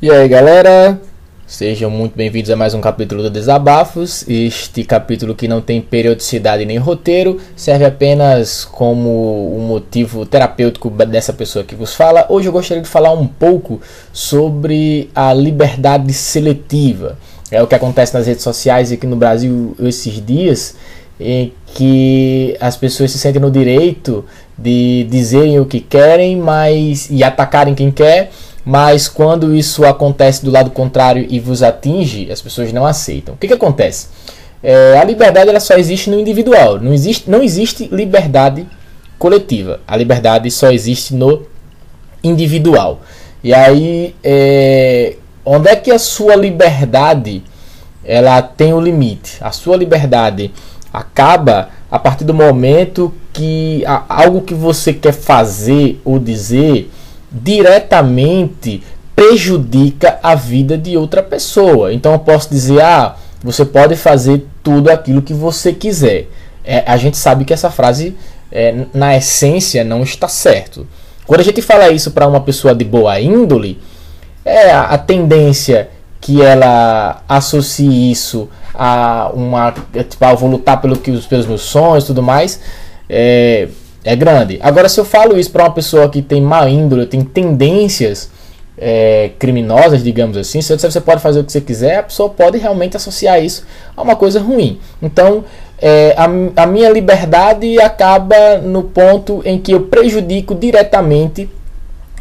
E aí galera, sejam muito bem-vindos a mais um capítulo do Desabafos. Este capítulo que não tem periodicidade nem roteiro, serve apenas como um motivo terapêutico dessa pessoa que vos fala. Hoje eu gostaria de falar um pouco sobre a liberdade seletiva. É o que acontece nas redes sociais aqui no Brasil esses dias, em que as pessoas se sentem no direito de dizerem o que querem, mas e atacarem quem quer mas quando isso acontece do lado contrário e vos atinge, as pessoas não aceitam. O que, que acontece? É, a liberdade ela só existe no individual, não existe, não existe liberdade coletiva. A liberdade só existe no individual. E aí, é, onde é que a sua liberdade ela tem o um limite? A sua liberdade acaba a partir do momento que algo que você quer fazer ou dizer diretamente prejudica a vida de outra pessoa. Então eu posso dizer, ah, você pode fazer tudo aquilo que você quiser. É, a gente sabe que essa frase, é, na essência, não está certo. Quando a gente fala isso para uma pessoa de boa índole, é a, a tendência que ela associe isso a uma tipo, ah, vou lutar pelo que pelos meus sonhos, tudo mais. É, é grande. Agora, se eu falo isso para uma pessoa que tem má índole, tem tendências é, criminosas, digamos assim, se você pode fazer o que você quiser, a pessoa pode realmente associar isso a uma coisa ruim. Então, é, a, a minha liberdade acaba no ponto em que eu prejudico diretamente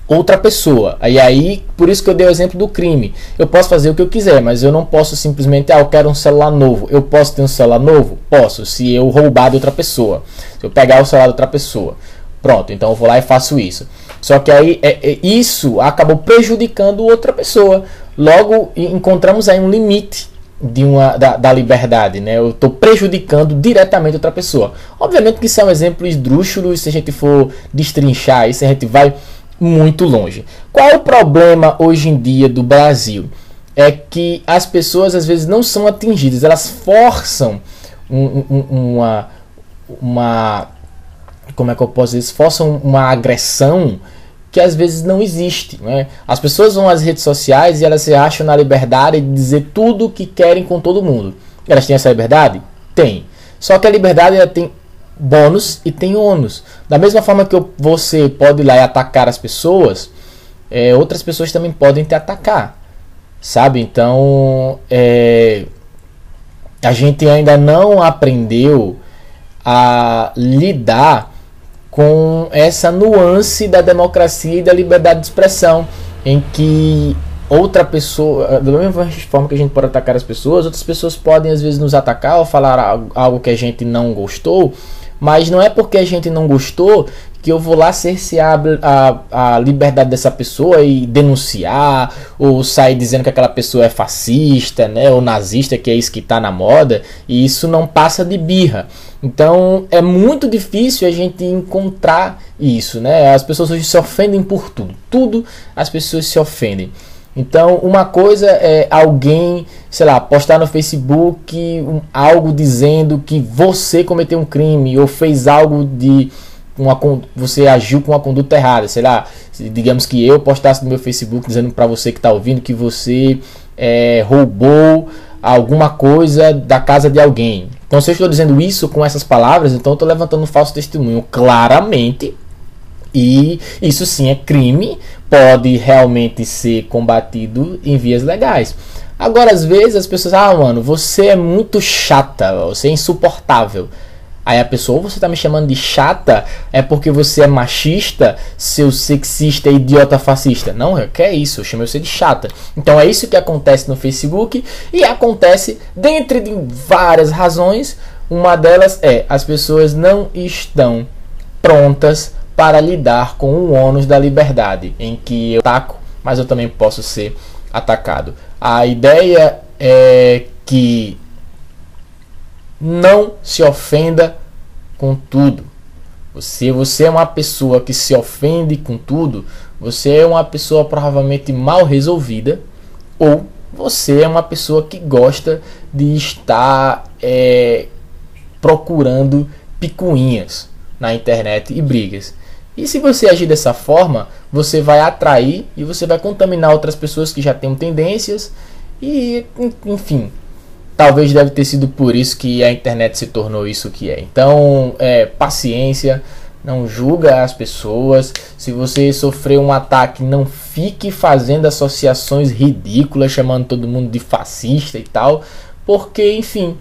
outra pessoa. E aí, por isso que eu dei o exemplo do crime. Eu posso fazer o que eu quiser, mas eu não posso simplesmente, ah, eu quero um celular novo. Eu posso ter um celular novo? Posso, se eu roubar de outra pessoa. Se eu pegar o celular de outra pessoa. Pronto, então eu vou lá e faço isso. Só que aí é, é, isso acabou prejudicando outra pessoa. Logo, encontramos aí um limite de uma, da, da liberdade, né? Eu estou prejudicando diretamente outra pessoa. Obviamente que isso é um exemplo esdrúxulo, se a gente for destrinchar isso, a gente vai muito longe. Qual é o problema hoje em dia do Brasil? É que as pessoas às vezes não são atingidas, elas forçam um, um, uma, uma. Como é que eu posso dizer? Forçam uma agressão que às vezes não existe. Né? As pessoas vão às redes sociais e elas se acham na liberdade de dizer tudo o que querem com todo mundo. Elas têm essa liberdade? Tem. Só que a liberdade ela tem bônus e tem ônus. Da mesma forma que você pode ir lá e atacar as pessoas, é, outras pessoas também podem te atacar. Sabe? Então, é, a gente ainda não aprendeu a lidar com essa nuance da democracia e da liberdade de expressão, em que outra pessoa, da mesma forma que a gente pode atacar as pessoas, outras pessoas podem às vezes nos atacar ou falar algo que a gente não gostou mas não é porque a gente não gostou que eu vou lá cercear a, a liberdade dessa pessoa e denunciar, ou sair dizendo que aquela pessoa é fascista, né, ou nazista, que é isso que está na moda, e isso não passa de birra. Então é muito difícil a gente encontrar isso, né? As pessoas hoje se ofendem por tudo, tudo as pessoas se ofendem. Então, uma coisa é alguém, sei lá, postar no Facebook um, algo dizendo que você cometeu um crime ou fez algo de uma você agiu com uma conduta errada, sei lá, digamos que eu postasse no meu Facebook dizendo para você que está ouvindo que você é, roubou alguma coisa da casa de alguém. Então, se eu estou dizendo isso com essas palavras, então eu estou levantando um falso testemunho claramente e isso sim é crime, pode realmente ser combatido em vias legais. Agora, às vezes as pessoas, ah, mano, você é muito chata, você é insuportável. Aí a pessoa, você tá me chamando de chata, é porque você é machista, seu sexista, idiota, fascista. Não, é que é isso, eu chamei você de chata. Então é isso que acontece no Facebook e acontece dentre de várias razões. Uma delas é as pessoas não estão prontas para lidar com o ônus da liberdade, em que eu ataco, mas eu também posso ser atacado. A ideia é que não se ofenda com tudo. Se você é uma pessoa que se ofende com tudo, você é uma pessoa provavelmente mal resolvida ou você é uma pessoa que gosta de estar é, procurando picuinhas na internet e brigas. E se você agir dessa forma, você vai atrair e você vai contaminar outras pessoas que já têm tendências e, enfim, talvez deve ter sido por isso que a internet se tornou isso que é. Então, é, paciência, não julga as pessoas. Se você sofreu um ataque, não fique fazendo associações ridículas, chamando todo mundo de fascista e tal, porque, enfim,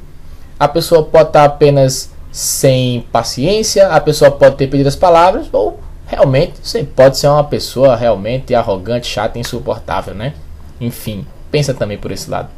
a pessoa pode estar apenas sem paciência, a pessoa pode ter pedido as palavras, ou realmente você pode ser uma pessoa realmente arrogante, chata, insuportável, né? Enfim, pensa também por esse lado.